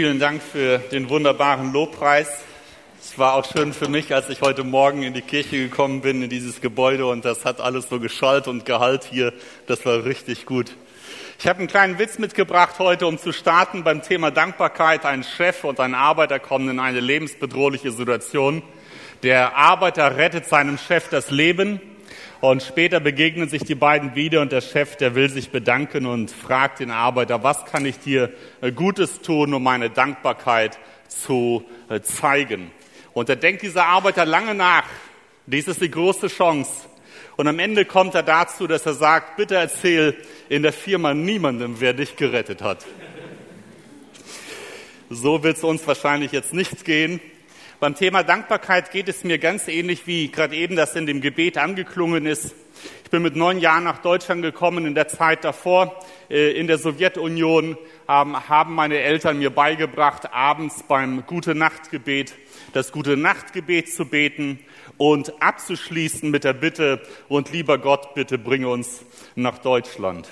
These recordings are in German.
Vielen Dank für den wunderbaren Lobpreis. Es war auch schön für mich, als ich heute Morgen in die Kirche gekommen bin, in dieses Gebäude und das hat alles so geschallt und gehalt hier. Das war richtig gut. Ich habe einen kleinen Witz mitgebracht heute, um zu starten beim Thema Dankbarkeit. Ein Chef und ein Arbeiter kommen in eine lebensbedrohliche Situation. Der Arbeiter rettet seinem Chef das Leben und später begegnen sich die beiden wieder und der Chef, der will sich bedanken und fragt den Arbeiter, was kann ich dir äh, Gutes tun, um meine Dankbarkeit zu äh, zeigen? Und da denkt dieser Arbeiter lange nach. Dies ist die große Chance. Und am Ende kommt er dazu, dass er sagt, bitte erzähl in der Firma niemandem, wer dich gerettet hat. So wird es uns wahrscheinlich jetzt nicht gehen. Beim Thema Dankbarkeit geht es mir ganz ähnlich, wie gerade eben das in dem Gebet angeklungen ist. Ich bin mit neun Jahren nach Deutschland gekommen. In der Zeit davor äh, in der Sowjetunion ähm, haben meine Eltern mir beigebracht, abends beim Gute-Nacht-Gebet das Gute-Nacht-Gebet zu beten und abzuschließen mit der Bitte, und lieber Gott, bitte bringe uns nach Deutschland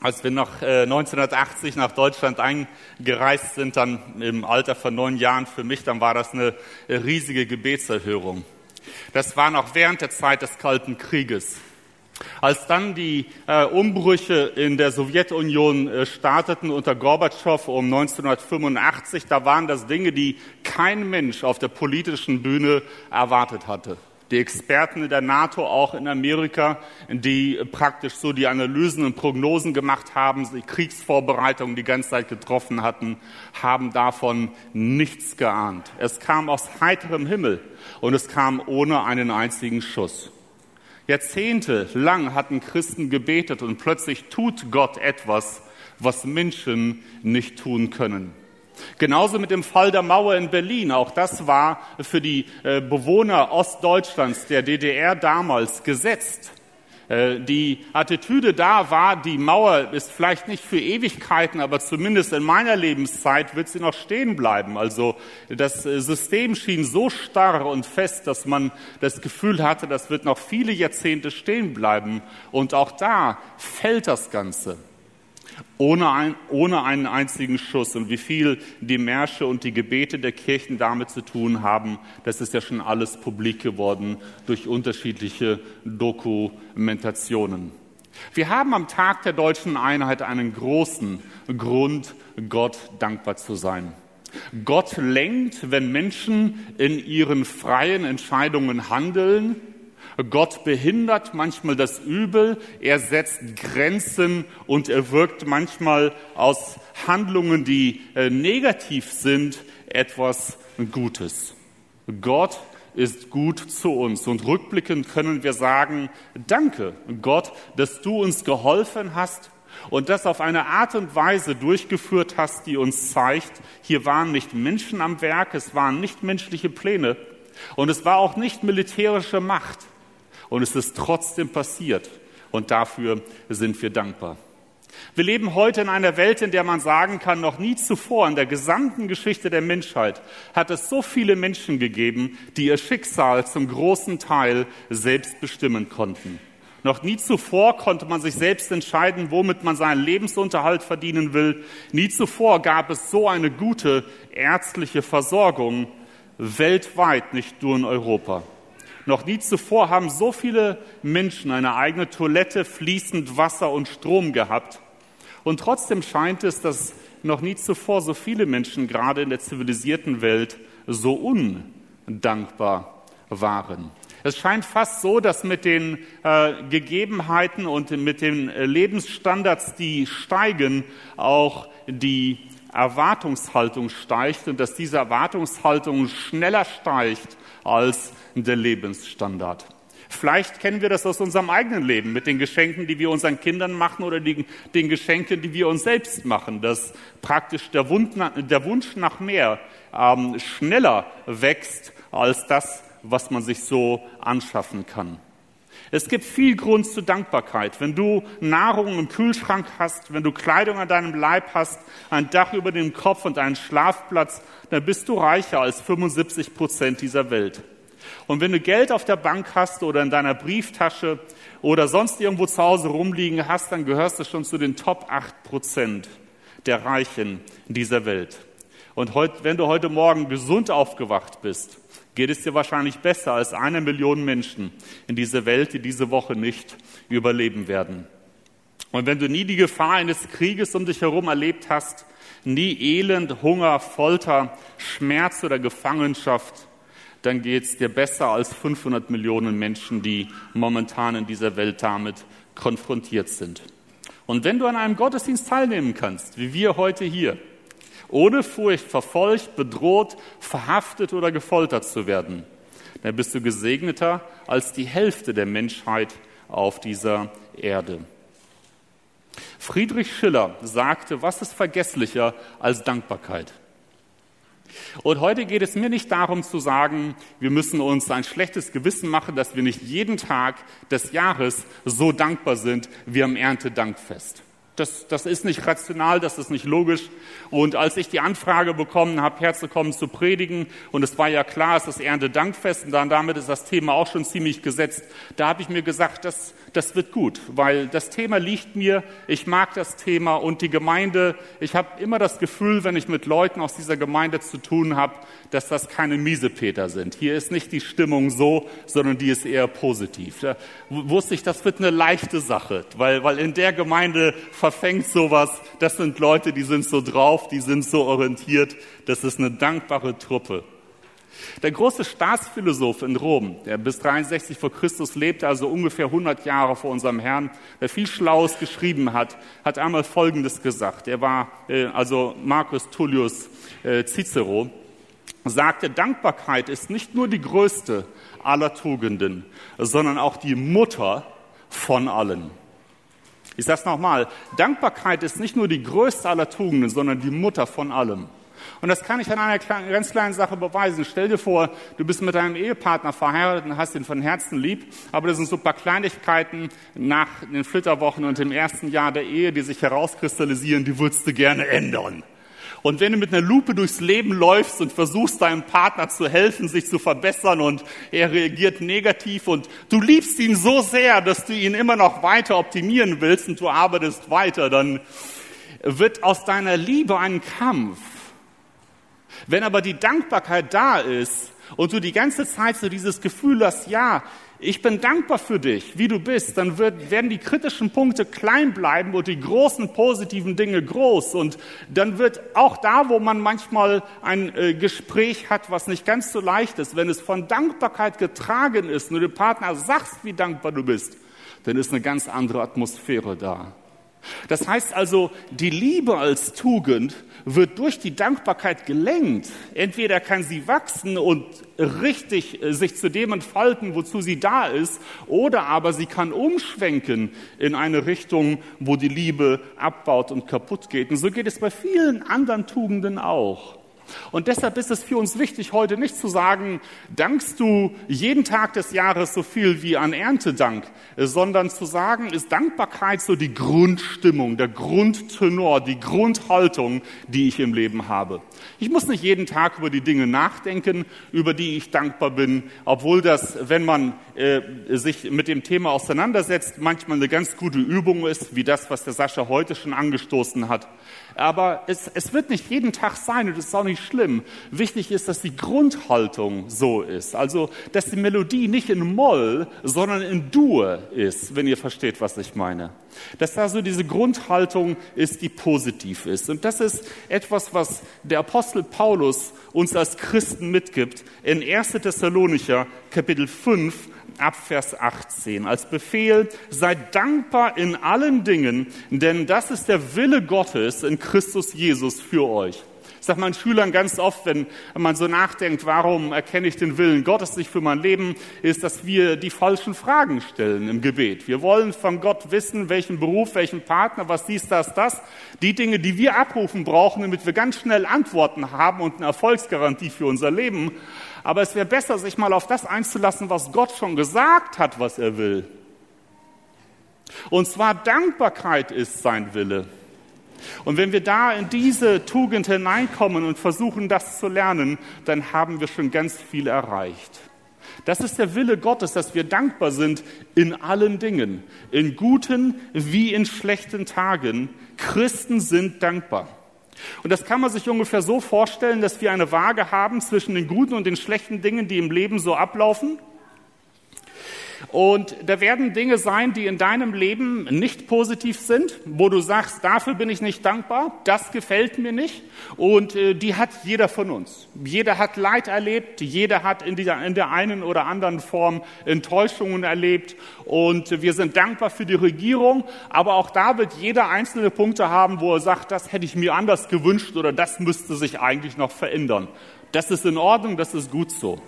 als wir noch äh, 1980 nach Deutschland eingereist sind, dann im Alter von neun Jahren für mich, dann war das eine riesige Gebetserhörung. Das war noch während der Zeit des Kalten Krieges. Als dann die äh, Umbrüche in der Sowjetunion äh, starteten unter Gorbatschow um 1985, da waren das Dinge, die kein Mensch auf der politischen Bühne erwartet hatte die Experten der NATO, auch in Amerika, die praktisch so die Analysen und Prognosen gemacht haben, die Kriegsvorbereitungen die ganze Zeit getroffen hatten, haben davon nichts geahnt. Es kam aus heiterem Himmel und es kam ohne einen einzigen Schuss. Jahrzehnte lang hatten Christen gebetet und plötzlich tut Gott etwas, was Menschen nicht tun können. Genauso mit dem Fall der Mauer in Berlin. Auch das war für die äh, Bewohner Ostdeutschlands, der DDR damals gesetzt. Äh, die Attitüde da war, die Mauer ist vielleicht nicht für Ewigkeiten, aber zumindest in meiner Lebenszeit wird sie noch stehen bleiben. Also das äh, System schien so starr und fest, dass man das Gefühl hatte, das wird noch viele Jahrzehnte stehen bleiben. Und auch da fällt das Ganze ohne, ein, ohne einen einzigen Schuss. Und wie viel die Märsche und die Gebete der Kirchen damit zu tun haben, das ist ja schon alles publik geworden durch unterschiedliche Dokumentationen. Wir haben am Tag der deutschen Einheit einen großen Grund, Gott dankbar zu sein. Gott lenkt, wenn Menschen in ihren freien Entscheidungen handeln, Gott behindert manchmal das Übel, er setzt Grenzen und er wirkt manchmal aus Handlungen, die äh, negativ sind, etwas Gutes. Gott ist gut zu uns. Und rückblickend können wir sagen, danke Gott, dass du uns geholfen hast und das auf eine Art und Weise durchgeführt hast, die uns zeigt, hier waren nicht Menschen am Werk, es waren nicht menschliche Pläne und es war auch nicht militärische Macht und es ist trotzdem passiert. Und dafür sind wir dankbar. Wir leben heute in einer Welt, in der man sagen kann, noch nie zuvor in der gesamten Geschichte der Menschheit hat es so viele Menschen gegeben, die ihr Schicksal zum großen Teil selbst bestimmen konnten. Noch nie zuvor konnte man sich selbst entscheiden, womit man seinen Lebensunterhalt verdienen will. Nie zuvor gab es so eine gute ärztliche Versorgung weltweit, nicht nur in Europa. Noch nie zuvor haben so viele Menschen eine eigene Toilette, fließend Wasser und Strom gehabt. Und trotzdem scheint es, dass noch nie zuvor so viele Menschen gerade in der zivilisierten Welt so undankbar waren. Es scheint fast so, dass mit den äh, Gegebenheiten und mit den äh, Lebensstandards, die steigen, auch die Erwartungshaltung steigt und dass diese Erwartungshaltung schneller steigt als der Lebensstandard. Vielleicht kennen wir das aus unserem eigenen Leben mit den Geschenken, die wir unseren Kindern machen oder die, den Geschenken, die wir uns selbst machen, dass praktisch der, Wunsch, der Wunsch nach mehr ähm, schneller wächst als das, was man sich so anschaffen kann. Es gibt viel Grund zur Dankbarkeit. Wenn du Nahrung im Kühlschrank hast, wenn du Kleidung an deinem Leib hast, ein Dach über dem Kopf und einen Schlafplatz, dann bist du reicher als 75 Prozent dieser Welt. Und wenn du Geld auf der Bank hast oder in deiner Brieftasche oder sonst irgendwo zu Hause rumliegen hast, dann gehörst du schon zu den Top 8 Prozent der Reichen dieser Welt. Und wenn du heute Morgen gesund aufgewacht bist, geht es dir wahrscheinlich besser als eine Million Menschen in dieser Welt, die diese Woche nicht überleben werden. Und wenn du nie die Gefahr eines Krieges um dich herum erlebt hast, nie Elend, Hunger, Folter, Schmerz oder Gefangenschaft, dann geht es dir besser als 500 Millionen Menschen, die momentan in dieser Welt damit konfrontiert sind. Und wenn du an einem Gottesdienst teilnehmen kannst, wie wir heute hier, ohne Furcht verfolgt, bedroht, verhaftet oder gefoltert zu werden, dann bist du gesegneter als die Hälfte der Menschheit auf dieser Erde. Friedrich Schiller sagte, was ist vergesslicher als Dankbarkeit? Und heute geht es mir nicht darum zu sagen, wir müssen uns ein schlechtes Gewissen machen, dass wir nicht jeden Tag des Jahres so dankbar sind wie am Erntedankfest. Das, das ist nicht rational, das ist nicht logisch. Und als ich die Anfrage bekommen habe, herzukommen zu predigen, und es war ja klar, es ist Erntedankfest, und dann damit ist das Thema auch schon ziemlich gesetzt, da habe ich mir gesagt, das, das wird gut, weil das Thema liegt mir, ich mag das Thema und die Gemeinde, ich habe immer das Gefühl, wenn ich mit Leuten aus dieser Gemeinde zu tun habe, dass das keine Miesepeter sind. Hier ist nicht die Stimmung so, sondern die ist eher positiv. Da wusste ich, das wird eine leichte Sache, weil, weil in der Gemeinde verfängt sowas, das sind Leute, die sind so drauf, die sind so orientiert, das ist eine dankbare Truppe. Der große Staatsphilosoph in Rom, der bis 63 vor Christus lebte, also ungefähr 100 Jahre vor unserem Herrn, der viel Schlaues geschrieben hat, hat einmal Folgendes gesagt. Er war äh, also Marcus Tullius äh, Cicero sagte, Dankbarkeit ist nicht nur die größte aller Tugenden, sondern auch die Mutter von allen. Ich sage es nochmal, Dankbarkeit ist nicht nur die größte aller Tugenden, sondern die Mutter von allem. Und das kann ich an einer ganz kleinen Sache beweisen. Stell dir vor, du bist mit deinem Ehepartner verheiratet und hast ihn von Herzen lieb, aber das sind so ein paar Kleinigkeiten nach den Flitterwochen und dem ersten Jahr der Ehe, die sich herauskristallisieren, die würdest du gerne ändern. Und wenn du mit einer Lupe durchs Leben läufst und versuchst deinem Partner zu helfen, sich zu verbessern und er reagiert negativ und du liebst ihn so sehr, dass du ihn immer noch weiter optimieren willst und du arbeitest weiter, dann wird aus deiner Liebe ein Kampf. Wenn aber die Dankbarkeit da ist und du die ganze Zeit so dieses Gefühl hast, ja, ich bin dankbar für dich, wie du bist, dann wird, werden die kritischen Punkte klein bleiben und die großen positiven Dinge groß. Und dann wird auch da, wo man manchmal ein äh, Gespräch hat, was nicht ganz so leicht ist, wenn es von Dankbarkeit getragen ist und du dem Partner sagst, wie dankbar du bist, dann ist eine ganz andere Atmosphäre da. Das heißt also, die Liebe als Tugend wird durch die Dankbarkeit gelenkt. Entweder kann sie wachsen und richtig äh, sich zu dem entfalten, wozu sie da ist, oder aber sie kann umschwenken in eine Richtung, wo die Liebe abbaut und kaputt geht. Und so geht es bei vielen anderen Tugenden auch. Und deshalb ist es für uns wichtig, heute nicht zu sagen, dankst du jeden Tag des Jahres so viel wie an Erntedank, sondern zu sagen, ist Dankbarkeit so die Grundstimmung, der Grundtenor, die Grundhaltung, die ich im Leben habe. Ich muss nicht jeden Tag über die Dinge nachdenken, über die ich dankbar bin, obwohl das, wenn man äh, sich mit dem Thema auseinandersetzt, manchmal eine ganz gute Übung ist, wie das, was der Sascha heute schon angestoßen hat. Aber es, es wird nicht jeden Tag sein und es ist auch nicht schlimm. Wichtig ist, dass die Grundhaltung so ist. Also, dass die Melodie nicht in Moll, sondern in Dur ist, wenn ihr versteht, was ich meine. Dass da so diese Grundhaltung ist, die positiv ist. Und das ist etwas, was der Apostel Paulus uns als Christen mitgibt in 1. Thessalonicher Kapitel 5 ab Vers 18 als Befehl, seid dankbar in allen Dingen, denn das ist der Wille Gottes in Christus Jesus für euch. Ich sage meinen Schülern ganz oft, wenn man so nachdenkt, warum erkenne ich den Willen Gottes nicht für mein Leben, ist, dass wir die falschen Fragen stellen im Gebet. Wir wollen von Gott wissen, welchen Beruf, welchen Partner, was dies, das, das. Die Dinge, die wir abrufen brauchen, damit wir ganz schnell Antworten haben und eine Erfolgsgarantie für unser Leben. Aber es wäre besser, sich mal auf das einzulassen, was Gott schon gesagt hat, was er will. Und zwar Dankbarkeit ist sein Wille. Und wenn wir da in diese Tugend hineinkommen und versuchen, das zu lernen, dann haben wir schon ganz viel erreicht. Das ist der Wille Gottes, dass wir dankbar sind in allen Dingen, in guten wie in schlechten Tagen. Christen sind dankbar. Und das kann man sich ungefähr so vorstellen, dass wir eine Waage haben zwischen den guten und den schlechten Dingen, die im Leben so ablaufen. Und da werden Dinge sein, die in deinem Leben nicht positiv sind, wo du sagst, dafür bin ich nicht dankbar, das gefällt mir nicht. Und äh, die hat jeder von uns. Jeder hat Leid erlebt, jeder hat in, dieser, in der einen oder anderen Form Enttäuschungen erlebt. Und wir sind dankbar für die Regierung, aber auch da wird jeder einzelne Punkte haben, wo er sagt, das hätte ich mir anders gewünscht oder das müsste sich eigentlich noch verändern. Das ist in Ordnung, das ist gut so.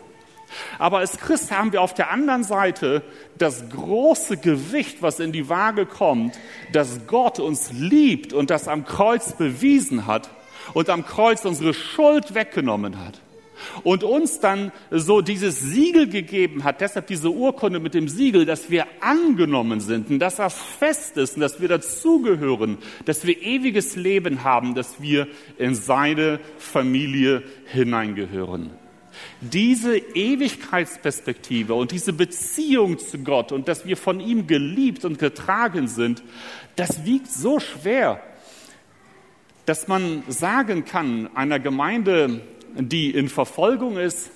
Aber als Christ haben wir auf der anderen Seite das große Gewicht, was in die Waage kommt, dass Gott uns liebt und das am Kreuz bewiesen hat und am Kreuz unsere Schuld weggenommen hat und uns dann so dieses Siegel gegeben hat, deshalb diese Urkunde mit dem Siegel, dass wir angenommen sind und dass das fest ist und dass wir dazugehören, dass wir ewiges Leben haben, dass wir in seine Familie hineingehören. Diese Ewigkeitsperspektive und diese Beziehung zu Gott und dass wir von ihm geliebt und getragen sind, das wiegt so schwer, dass man sagen kann, einer Gemeinde, die in Verfolgung ist,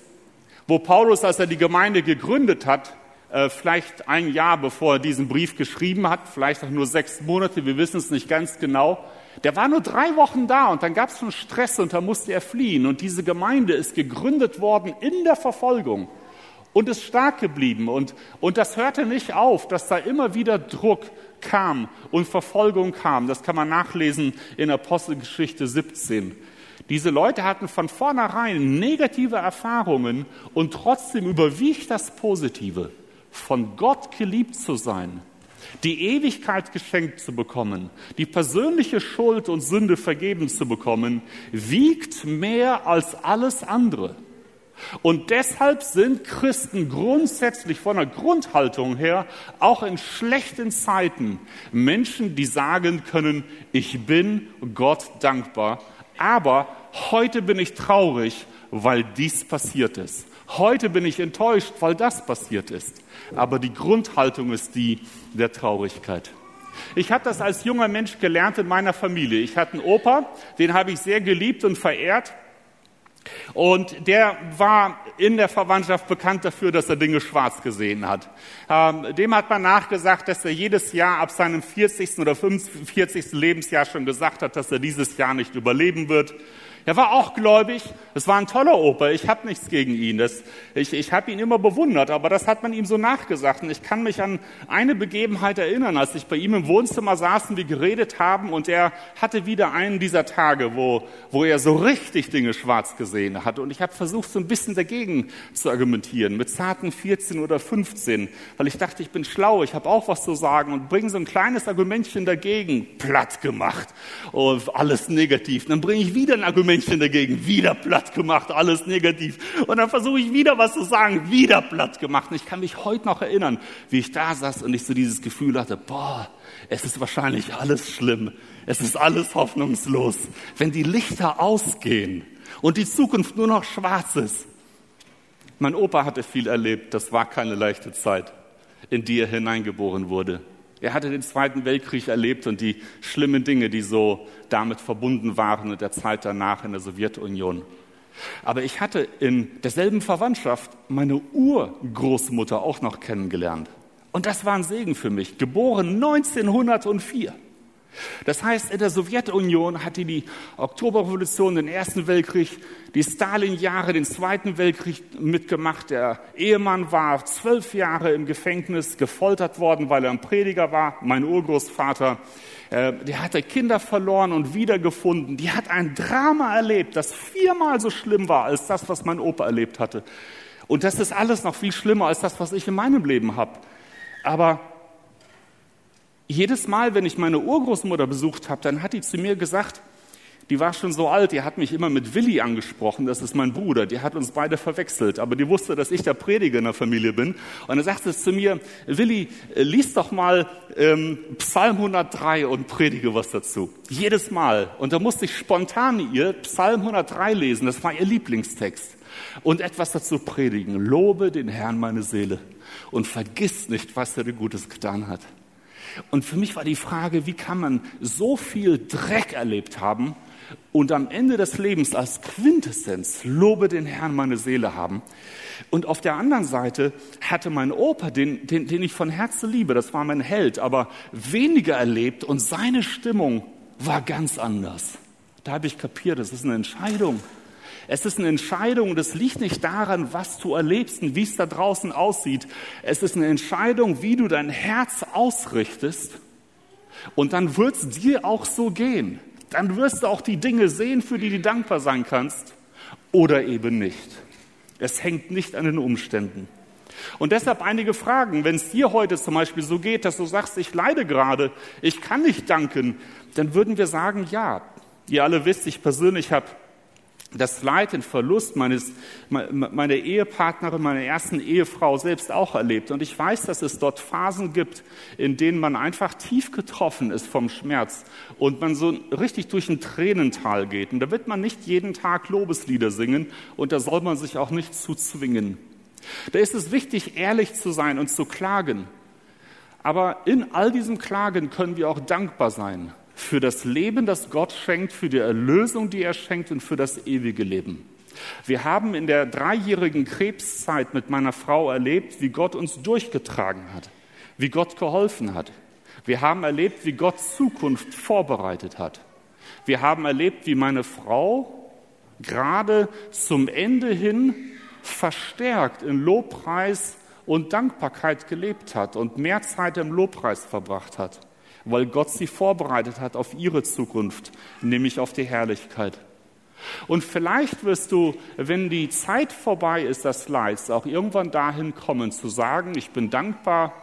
wo Paulus, als er die Gemeinde gegründet hat, äh, vielleicht ein Jahr bevor er diesen Brief geschrieben hat, vielleicht auch nur sechs Monate, wir wissen es nicht ganz genau, der war nur drei Wochen da und dann gab es schon Stress und da musste er fliehen. Und diese Gemeinde ist gegründet worden in der Verfolgung und ist stark geblieben. Und, und das hörte nicht auf, dass da immer wieder Druck kam und Verfolgung kam. Das kann man nachlesen in Apostelgeschichte 17. Diese Leute hatten von vornherein negative Erfahrungen und trotzdem überwiegt das Positive, von Gott geliebt zu sein die Ewigkeit geschenkt zu bekommen, die persönliche Schuld und Sünde vergeben zu bekommen, wiegt mehr als alles andere. Und deshalb sind Christen grundsätzlich von der Grundhaltung her auch in schlechten Zeiten Menschen, die sagen können, ich bin Gott dankbar, aber heute bin ich traurig, weil dies passiert ist. Heute bin ich enttäuscht, weil das passiert ist. Aber die Grundhaltung ist die der Traurigkeit. Ich habe das als junger Mensch gelernt in meiner Familie. Ich hatte einen Opa, den habe ich sehr geliebt und verehrt. Und der war in der Verwandtschaft bekannt dafür, dass er Dinge schwarz gesehen hat. Ähm, dem hat man nachgesagt, dass er jedes Jahr ab seinem 40. oder 45. Lebensjahr schon gesagt hat, dass er dieses Jahr nicht überleben wird. Er war auch gläubig. Es war ein toller Opa. Ich habe nichts gegen ihn. Das, ich ich habe ihn immer bewundert, aber das hat man ihm so nachgesagt. Und ich kann mich an eine Begebenheit erinnern, als ich bei ihm im Wohnzimmer saß und wir geredet haben und er hatte wieder einen dieser Tage, wo, wo er so richtig Dinge schwarz gesehen hat. Und ich habe versucht, so ein bisschen dagegen zu argumentieren, mit zarten 14 oder 15, weil ich dachte, ich bin schlau, ich habe auch was zu sagen und bringe so ein kleines Argumentchen dagegen. Platt gemacht. Und alles negativ. Dann bringe ich wieder ein Argument Menschen dagegen, wieder platt gemacht, alles negativ. Und dann versuche ich wieder was zu sagen, wieder platt gemacht. Und ich kann mich heute noch erinnern, wie ich da saß und ich so dieses Gefühl hatte, boah, es ist wahrscheinlich alles schlimm. Es ist alles hoffnungslos. Wenn die Lichter ausgehen und die Zukunft nur noch schwarz ist. Mein Opa hatte viel erlebt. Das war keine leichte Zeit, in die er hineingeboren wurde. Er hatte den Zweiten Weltkrieg erlebt und die schlimmen Dinge, die so damit verbunden waren in der Zeit danach in der Sowjetunion. Aber ich hatte in derselben Verwandtschaft meine Urgroßmutter auch noch kennengelernt. Und das war ein Segen für mich, geboren 1904. Das heißt, in der Sowjetunion hatte die Oktoberrevolution, den Ersten Weltkrieg, die Stalin-Jahre, den Zweiten Weltkrieg mitgemacht. Der Ehemann war zwölf Jahre im Gefängnis gefoltert worden, weil er ein Prediger war. Mein Urgroßvater, äh, der hatte Kinder verloren und wiedergefunden. Die hat ein Drama erlebt, das viermal so schlimm war als das, was mein Opa erlebt hatte. Und das ist alles noch viel schlimmer als das, was ich in meinem Leben habe. Aber jedes Mal, wenn ich meine Urgroßmutter besucht habe, dann hat die zu mir gesagt, die war schon so alt, die hat mich immer mit Willi angesprochen, das ist mein Bruder, die hat uns beide verwechselt, aber die wusste, dass ich der Prediger in der Familie bin. Und dann sagte es zu mir, Willi, lies doch mal ähm, Psalm 103 und predige was dazu. Jedes Mal. Und da musste ich spontan ihr Psalm 103 lesen, das war ihr Lieblingstext. Und etwas dazu predigen. Lobe den Herrn meine Seele und vergiss nicht, was er dir Gutes getan hat. Und für mich war die Frage, wie kann man so viel Dreck erlebt haben, und am Ende des Lebens als Quintessenz Lobe den Herrn meine Seele haben. Und auf der anderen Seite hatte mein Opa, den, den, den ich von Herzen liebe, das war mein Held, aber weniger erlebt und seine Stimmung war ganz anders. Da habe ich kapiert, das ist eine Entscheidung. Es ist eine Entscheidung, das liegt nicht daran, was du erlebst und wie es da draußen aussieht. Es ist eine Entscheidung, wie du dein Herz ausrichtest. Und dann wird es dir auch so gehen. Dann wirst du auch die Dinge sehen, für die du dankbar sein kannst oder eben nicht. Es hängt nicht an den Umständen. Und deshalb einige Fragen. Wenn es dir heute zum Beispiel so geht, dass du sagst, ich leide gerade, ich kann nicht danken, dann würden wir sagen, ja. Ihr alle wisst, ich persönlich habe das Leid, den Verlust meines, meiner Ehepartnerin, meiner ersten Ehefrau selbst auch erlebt. Und ich weiß, dass es dort Phasen gibt, in denen man einfach tief getroffen ist vom Schmerz und man so richtig durch ein Tränental geht. Und da wird man nicht jeden Tag Lobeslieder singen und da soll man sich auch nicht zu zwingen. Da ist es wichtig, ehrlich zu sein und zu klagen. Aber in all diesem Klagen können wir auch dankbar sein für das Leben, das Gott schenkt, für die Erlösung, die er schenkt und für das ewige Leben. Wir haben in der dreijährigen Krebszeit mit meiner Frau erlebt, wie Gott uns durchgetragen hat, wie Gott geholfen hat. Wir haben erlebt, wie Gott Zukunft vorbereitet hat. Wir haben erlebt, wie meine Frau gerade zum Ende hin verstärkt in Lobpreis und Dankbarkeit gelebt hat und mehr Zeit im Lobpreis verbracht hat weil Gott sie vorbereitet hat auf ihre Zukunft, nämlich auf die Herrlichkeit. Und vielleicht wirst du, wenn die Zeit vorbei ist des Leids, auch irgendwann dahin kommen zu sagen, ich bin dankbar,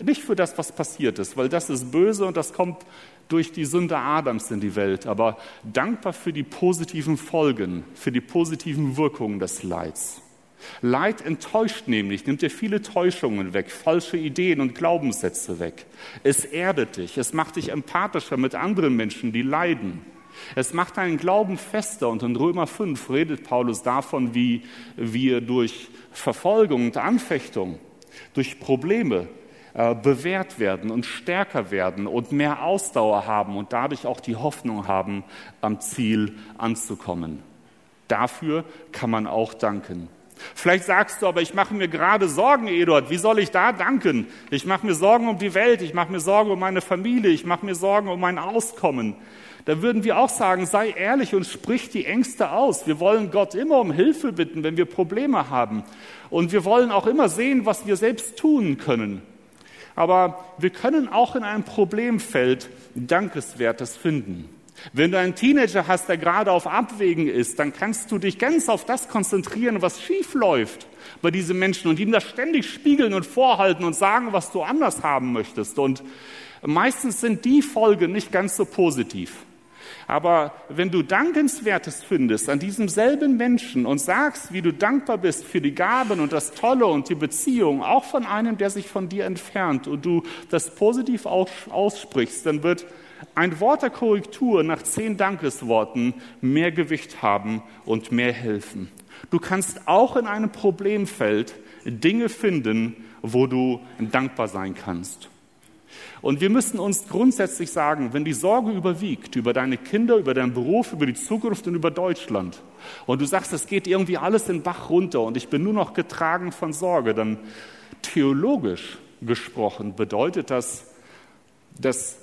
nicht für das, was passiert ist, weil das ist böse und das kommt durch die Sünde Adams in die Welt, aber dankbar für die positiven Folgen, für die positiven Wirkungen des Leids. Leid enttäuscht nämlich, nimmt dir viele Täuschungen weg, falsche Ideen und Glaubenssätze weg. Es erdet dich, es macht dich empathischer mit anderen Menschen, die leiden. Es macht deinen Glauben fester und in Römer 5 redet Paulus davon, wie wir durch Verfolgung und Anfechtung, durch Probleme äh, bewährt werden und stärker werden und mehr Ausdauer haben und dadurch auch die Hoffnung haben, am Ziel anzukommen. Dafür kann man auch danken. Vielleicht sagst du, aber ich mache mir gerade Sorgen, Eduard. Wie soll ich da danken? Ich mache mir Sorgen um die Welt, ich mache mir Sorgen um meine Familie, ich mache mir Sorgen um mein Auskommen. Da würden wir auch sagen, sei ehrlich und sprich die Ängste aus. Wir wollen Gott immer um Hilfe bitten, wenn wir Probleme haben. Und wir wollen auch immer sehen, was wir selbst tun können. Aber wir können auch in einem Problemfeld Dankeswertes finden. Wenn du einen Teenager hast, der gerade auf Abwägen ist, dann kannst du dich ganz auf das konzentrieren, was schief läuft bei diesen Menschen und ihm das ständig spiegeln und vorhalten und sagen, was du anders haben möchtest. Und meistens sind die Folgen nicht ganz so positiv. Aber wenn du Dankenswertes findest an diesem selben Menschen und sagst, wie du dankbar bist für die Gaben und das Tolle und die Beziehung, auch von einem, der sich von dir entfernt, und du das positiv aussprichst, dann wird ein Wort der Korrektur nach zehn Dankesworten mehr Gewicht haben und mehr helfen. Du kannst auch in einem Problemfeld Dinge finden, wo du dankbar sein kannst. Und wir müssen uns grundsätzlich sagen, wenn die Sorge überwiegt über deine Kinder, über deinen Beruf, über die Zukunft und über Deutschland und du sagst, es geht irgendwie alles den Bach runter und ich bin nur noch getragen von Sorge, dann theologisch gesprochen bedeutet das, dass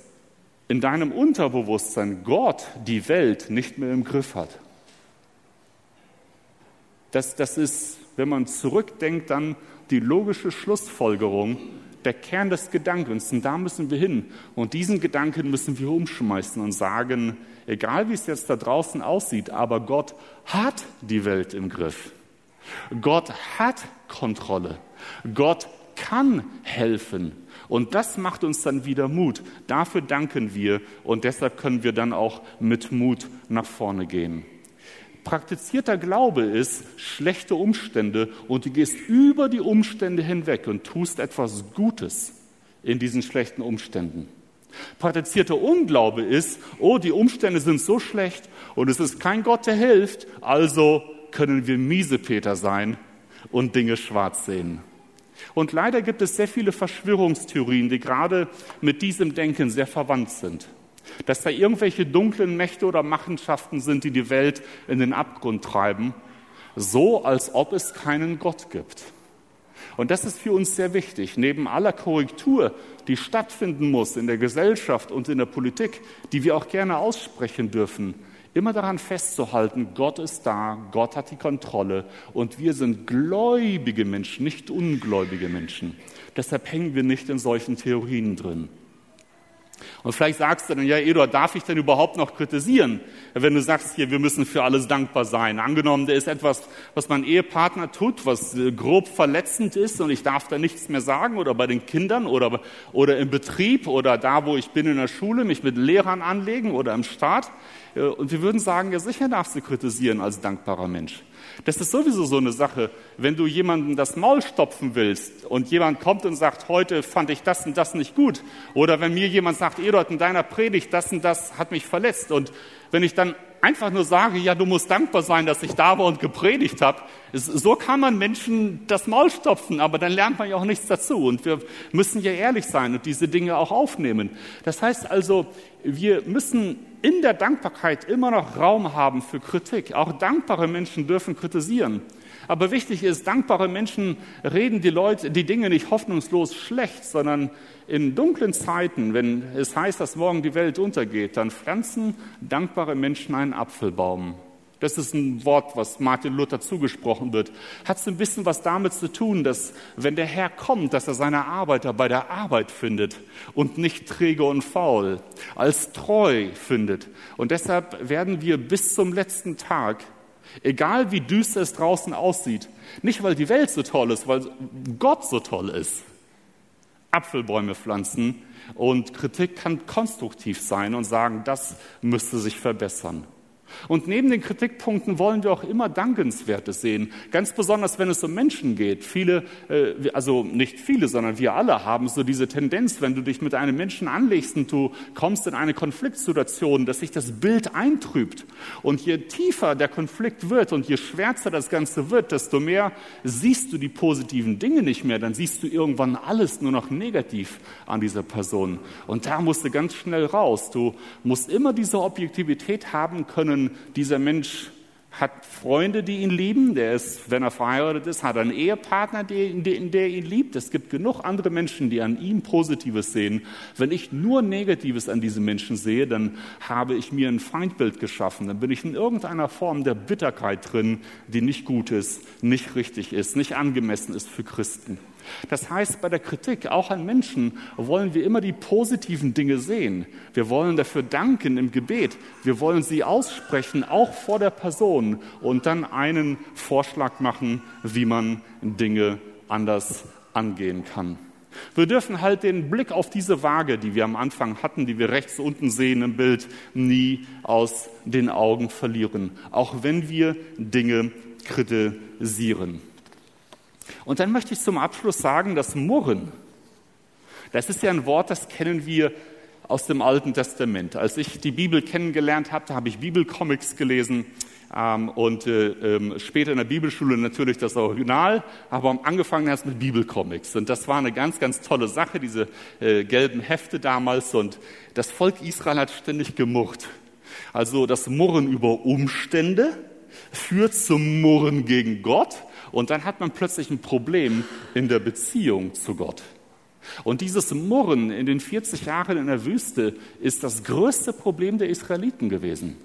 in deinem Unterbewusstsein Gott die Welt nicht mehr im Griff hat. Das, das ist, wenn man zurückdenkt, dann die logische Schlussfolgerung, der Kern des Gedankens. Und da müssen wir hin. Und diesen Gedanken müssen wir umschmeißen und sagen, egal wie es jetzt da draußen aussieht, aber Gott hat die Welt im Griff. Gott hat Kontrolle. Gott kann helfen. Und das macht uns dann wieder Mut. Dafür danken wir und deshalb können wir dann auch mit Mut nach vorne gehen. Praktizierter Glaube ist schlechte Umstände und du gehst über die Umstände hinweg und tust etwas Gutes in diesen schlechten Umständen. Praktizierter Unglaube ist, oh, die Umstände sind so schlecht und es ist kein Gott, der hilft, also können wir Miesepeter sein und Dinge schwarz sehen. Und leider gibt es sehr viele Verschwörungstheorien, die gerade mit diesem Denken sehr verwandt sind. dass da irgendwelche dunklen Mächte oder Machenschaften sind, die die Welt in den Abgrund treiben, so als ob es keinen Gott gibt. Und das ist für uns sehr wichtig. Neben aller Korrektur, die stattfinden muss in der Gesellschaft und in der Politik, die wir auch gerne aussprechen dürfen, immer daran festzuhalten, Gott ist da, Gott hat die Kontrolle und wir sind gläubige Menschen, nicht ungläubige Menschen. Deshalb hängen wir nicht in solchen Theorien drin. Und vielleicht sagst du dann, ja, Eduard, darf ich denn überhaupt noch kritisieren, wenn du sagst, hier, wir müssen für alles dankbar sein. Angenommen, da ist etwas, was mein Ehepartner tut, was äh, grob verletzend ist und ich darf da nichts mehr sagen oder bei den Kindern oder, oder im Betrieb oder da, wo ich bin in der Schule, mich mit Lehrern anlegen oder im Staat. Äh, und wir würden sagen, ja, sicher darfst du kritisieren als dankbarer Mensch. Das ist sowieso so eine Sache, wenn du jemanden das Maul stopfen willst und jemand kommt und sagt, heute fand ich das und das nicht gut. Oder wenn mir jemand sagt, Eduard, in deiner Predigt, das und das hat mich verletzt. Und wenn ich dann einfach nur sage, ja, du musst dankbar sein, dass ich da war und gepredigt habe. So kann man Menschen das Maul stopfen, aber dann lernt man ja auch nichts dazu. Und wir müssen ja ehrlich sein und diese Dinge auch aufnehmen. Das heißt also, wir müssen in der Dankbarkeit immer noch Raum haben für Kritik. Auch dankbare Menschen dürfen kritisieren. Aber wichtig ist, dankbare Menschen reden die Leute, die Dinge nicht hoffnungslos schlecht, sondern in dunklen Zeiten, wenn es heißt, dass morgen die Welt untergeht, dann pflanzen dankbare Menschen einen Apfelbaum. Das ist ein Wort, was Martin Luther zugesprochen wird. Hat es ein bisschen was damit zu tun, dass wenn der Herr kommt, dass er seine Arbeiter bei der Arbeit findet und nicht träge und faul, als treu findet. Und deshalb werden wir bis zum letzten Tag Egal wie düster es draußen aussieht. Nicht, weil die Welt so toll ist, weil Gott so toll ist. Apfelbäume pflanzen und Kritik kann konstruktiv sein und sagen, das müsste sich verbessern. Und neben den Kritikpunkten wollen wir auch immer Dankenswertes sehen. Ganz besonders, wenn es um Menschen geht. Viele, äh, also nicht viele, sondern wir alle haben so diese Tendenz, wenn du dich mit einem Menschen anlegst und du kommst in eine Konfliktsituation, dass sich das Bild eintrübt. Und je tiefer der Konflikt wird und je schwärzer das Ganze wird, desto mehr siehst du die positiven Dinge nicht mehr. Dann siehst du irgendwann alles nur noch negativ an dieser Person. Und da musst du ganz schnell raus. Du musst immer diese Objektivität haben können, dieser Mensch hat Freunde, die ihn lieben. Der ist, wenn er verheiratet ist, hat einen Ehepartner, der, der, ihn liebt. Es gibt genug andere Menschen, die an ihm Positives sehen. Wenn ich nur Negatives an diesem Menschen sehe, dann habe ich mir ein Feindbild geschaffen. Dann bin ich in irgendeiner Form der Bitterkeit drin, die nicht gut ist, nicht richtig ist, nicht angemessen ist für Christen. Das heißt, bei der Kritik, auch an Menschen, wollen wir immer die positiven Dinge sehen. Wir wollen dafür danken im Gebet. Wir wollen sie aussprechen, auch vor der Person, und dann einen Vorschlag machen, wie man Dinge anders angehen kann. Wir dürfen halt den Blick auf diese Waage, die wir am Anfang hatten, die wir rechts unten sehen im Bild, nie aus den Augen verlieren, auch wenn wir Dinge kritisieren. Und dann möchte ich zum Abschluss sagen, das Murren, das ist ja ein Wort, das kennen wir aus dem Alten Testament. Als ich die Bibel kennengelernt habe, habe ich Bibelcomics gelesen ähm, und äh, äh, später in der Bibelschule natürlich das Original, aber angefangen erst mit Bibelcomics. Und das war eine ganz, ganz tolle Sache, diese äh, gelben Hefte damals. Und das Volk Israel hat ständig gemurrt. Also das Murren über Umstände führt zum Murren gegen Gott und dann hat man plötzlich ein Problem in der Beziehung zu Gott. Und dieses Murren in den 40 Jahren in der Wüste ist das größte Problem der Israeliten gewesen.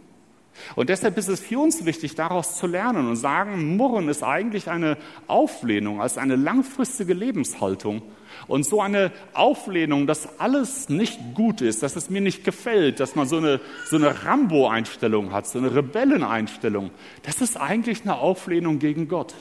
Und deshalb ist es für uns wichtig, daraus zu lernen und sagen, Murren ist eigentlich eine Auflehnung, als eine langfristige Lebenshaltung. Und so eine Auflehnung, dass alles nicht gut ist, dass es mir nicht gefällt, dass man so eine, so eine Rambo-Einstellung hat, so eine Rebelleneinstellung, das ist eigentlich eine Auflehnung gegen Gott.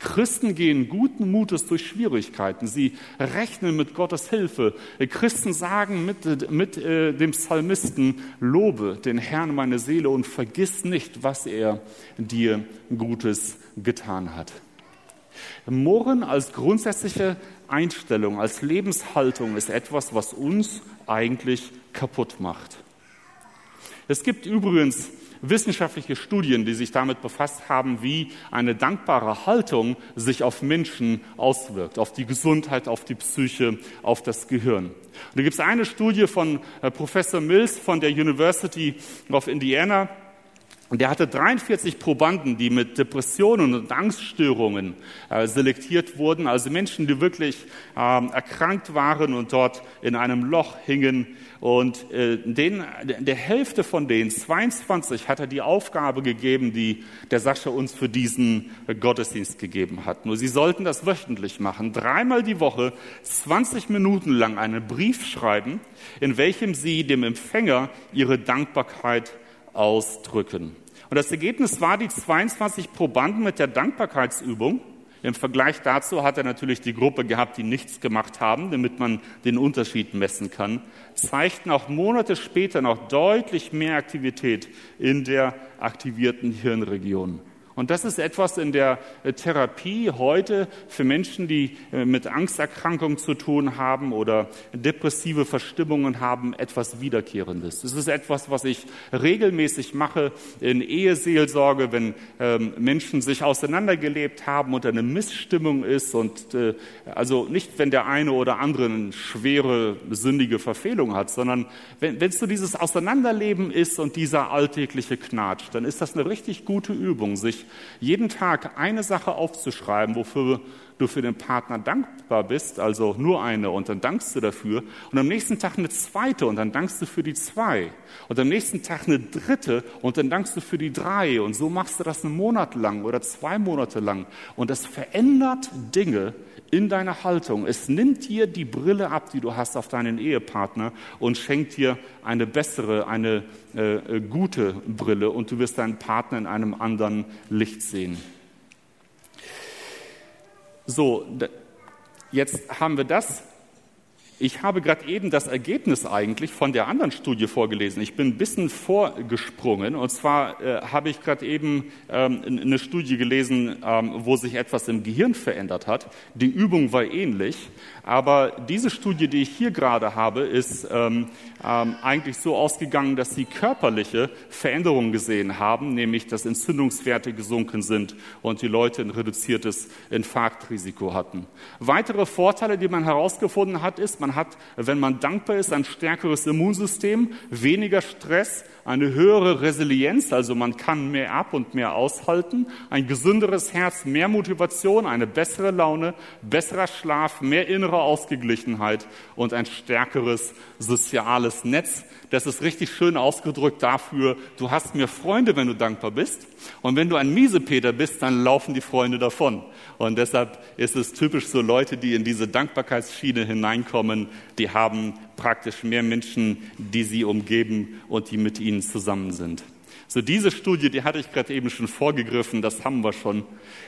Christen gehen guten Mutes durch Schwierigkeiten. Sie rechnen mit Gottes Hilfe. Christen sagen mit, mit äh, dem Psalmisten, lobe den Herrn meine Seele und vergiss nicht, was er dir Gutes getan hat. Murren als grundsätzliche Einstellung, als Lebenshaltung ist etwas, was uns eigentlich kaputt macht. Es gibt übrigens wissenschaftliche Studien, die sich damit befasst haben, wie eine dankbare Haltung sich auf Menschen auswirkt, auf die Gesundheit, auf die Psyche, auf das Gehirn. Und da gibt es eine Studie von äh, Professor Mills von der University of Indiana, und er hatte 43 Probanden, die mit Depressionen und Angststörungen äh, selektiert wurden, also Menschen, die wirklich ähm, erkrankt waren und dort in einem Loch hingen. Und äh, den, der Hälfte von denen, 22, hat er die Aufgabe gegeben, die der Sascha uns für diesen Gottesdienst gegeben hat. Nur sie sollten das wöchentlich machen, dreimal die Woche, 20 Minuten lang einen Brief schreiben, in welchem sie dem Empfänger ihre Dankbarkeit ausdrücken. Und das Ergebnis war die 22 Probanden mit der Dankbarkeitsübung. Im Vergleich dazu hat er natürlich die Gruppe gehabt, die nichts gemacht haben, damit man den Unterschied messen kann, zeigten auch Monate später noch deutlich mehr Aktivität in der aktivierten Hirnregion. Und das ist etwas in der äh, Therapie heute für Menschen, die äh, mit Angsterkrankungen zu tun haben oder depressive Verstimmungen haben, etwas Wiederkehrendes. Es ist etwas, was ich regelmäßig mache in Eheseelsorge, wenn ähm, Menschen sich auseinandergelebt haben und eine Missstimmung ist und äh, also nicht, wenn der eine oder andere eine schwere sündige Verfehlung hat, sondern wenn es so dieses Auseinanderleben ist und dieser alltägliche Knatsch, dann ist das eine richtig gute Übung, sich jeden Tag eine Sache aufzuschreiben, wofür du für den Partner dankbar bist, also nur eine, und dann dankst du dafür, und am nächsten Tag eine zweite, und dann dankst du für die zwei, und am nächsten Tag eine dritte, und dann dankst du für die drei, und so machst du das einen Monat lang oder zwei Monate lang, und das verändert Dinge in deiner Haltung. Es nimmt dir die Brille ab, die du hast auf deinen Ehepartner, und schenkt dir eine bessere, eine äh, äh gute Brille, und du wirst deinen Partner in einem anderen Licht sehen. So, jetzt haben wir das. Ich habe gerade eben das Ergebnis eigentlich von der anderen Studie vorgelesen. Ich bin ein bisschen vorgesprungen. Und zwar äh, habe ich gerade eben ähm, eine Studie gelesen, ähm, wo sich etwas im Gehirn verändert hat. Die Übung war ähnlich. Aber diese Studie, die ich hier gerade habe, ist ähm, ähm, eigentlich so ausgegangen, dass sie körperliche Veränderungen gesehen haben, nämlich dass Entzündungswerte gesunken sind und die Leute ein reduziertes Infarktrisiko hatten. Weitere Vorteile, die man herausgefunden hat, ist, man hat, wenn man dankbar ist, ein stärkeres Immunsystem, weniger Stress, eine höhere Resilienz, also man kann mehr ab und mehr aushalten, ein gesünderes Herz, mehr Motivation, eine bessere Laune, besserer Schlaf, mehr innere Ausgeglichenheit und ein stärkeres soziales Netz. Das ist richtig schön ausgedrückt dafür, du hast mehr Freunde, wenn du dankbar bist. Und wenn du ein Miesepeter bist, dann laufen die Freunde davon. Und deshalb ist es typisch so Leute, die in diese Dankbarkeitsschiene hineinkommen, die haben praktisch mehr Menschen, die sie umgeben und die mit ihnen zusammen sind. So diese Studie, die hatte ich gerade eben schon vorgegriffen, das haben wir schon.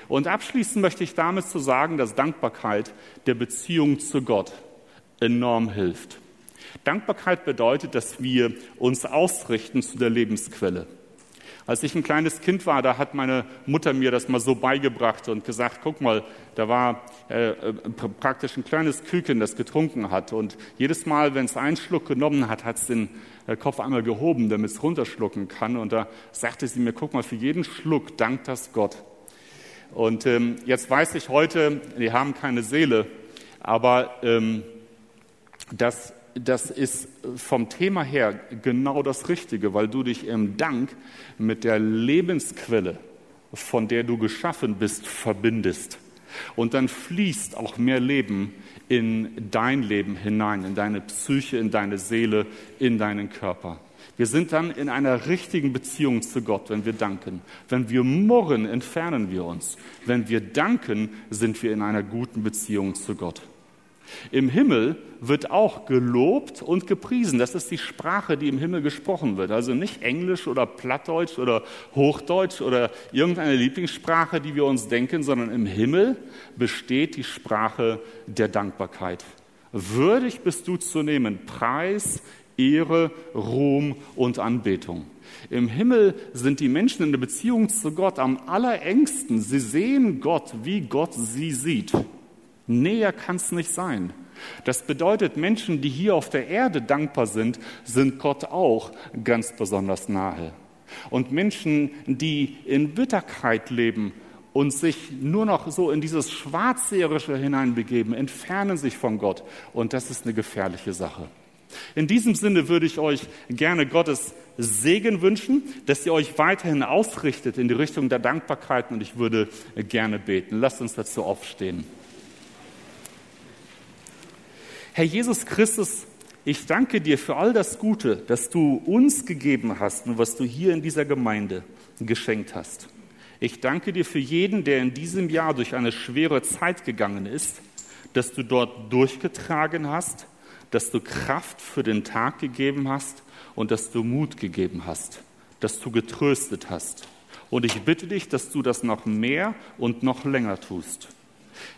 Und abschließend möchte ich damit zu sagen, dass Dankbarkeit der Beziehung zu Gott enorm hilft. Dankbarkeit bedeutet, dass wir uns ausrichten zu der Lebensquelle. Als ich ein kleines Kind war, da hat meine Mutter mir das mal so beigebracht und gesagt, guck mal, da war äh, äh, praktisch ein kleines Küken, das getrunken hat. Und jedes Mal, wenn es einen Schluck genommen hat, hat es den äh, Kopf einmal gehoben, damit es runterschlucken kann. Und da sagte sie mir, guck mal, für jeden Schluck dankt das Gott. Und ähm, jetzt weiß ich heute, die haben keine Seele, aber ähm, das das ist vom Thema her genau das Richtige, weil du dich im Dank mit der Lebensquelle, von der du geschaffen bist, verbindest. Und dann fließt auch mehr Leben in dein Leben hinein, in deine Psyche, in deine Seele, in deinen Körper. Wir sind dann in einer richtigen Beziehung zu Gott, wenn wir danken. Wenn wir murren, entfernen wir uns. Wenn wir danken, sind wir in einer guten Beziehung zu Gott. Im Himmel wird auch gelobt und gepriesen. Das ist die Sprache, die im Himmel gesprochen wird. Also nicht Englisch oder Plattdeutsch oder Hochdeutsch oder irgendeine Lieblingssprache, die wir uns denken, sondern im Himmel besteht die Sprache der Dankbarkeit. Würdig bist du zu nehmen Preis, Ehre, Ruhm und Anbetung. Im Himmel sind die Menschen in der Beziehung zu Gott am allerengsten. Sie sehen Gott, wie Gott sie sieht. Näher kann es nicht sein. Das bedeutet, Menschen, die hier auf der Erde dankbar sind, sind Gott auch ganz besonders nahe. Und Menschen, die in Bitterkeit leben und sich nur noch so in dieses Schwarzseherische hineinbegeben, entfernen sich von Gott. Und das ist eine gefährliche Sache. In diesem Sinne würde ich euch gerne Gottes Segen wünschen, dass ihr euch weiterhin ausrichtet in die Richtung der Dankbarkeit und ich würde gerne beten. Lasst uns dazu aufstehen. Herr Jesus Christus, ich danke dir für all das Gute, das du uns gegeben hast und was du hier in dieser Gemeinde geschenkt hast. Ich danke dir für jeden, der in diesem Jahr durch eine schwere Zeit gegangen ist, dass du dort durchgetragen hast, dass du Kraft für den Tag gegeben hast und dass du Mut gegeben hast, dass du getröstet hast. Und ich bitte dich, dass du das noch mehr und noch länger tust.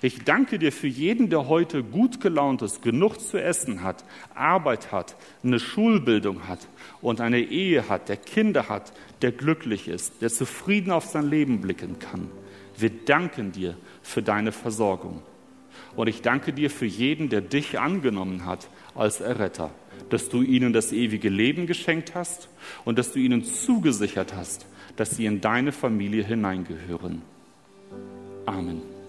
Ich danke dir für jeden, der heute gut gelaunt ist, genug zu essen hat, Arbeit hat, eine Schulbildung hat und eine Ehe hat, der Kinder hat, der glücklich ist, der zufrieden auf sein Leben blicken kann. Wir danken dir für deine Versorgung. Und ich danke dir für jeden, der dich angenommen hat als Erretter, dass du ihnen das ewige Leben geschenkt hast und dass du ihnen zugesichert hast, dass sie in deine Familie hineingehören. Amen.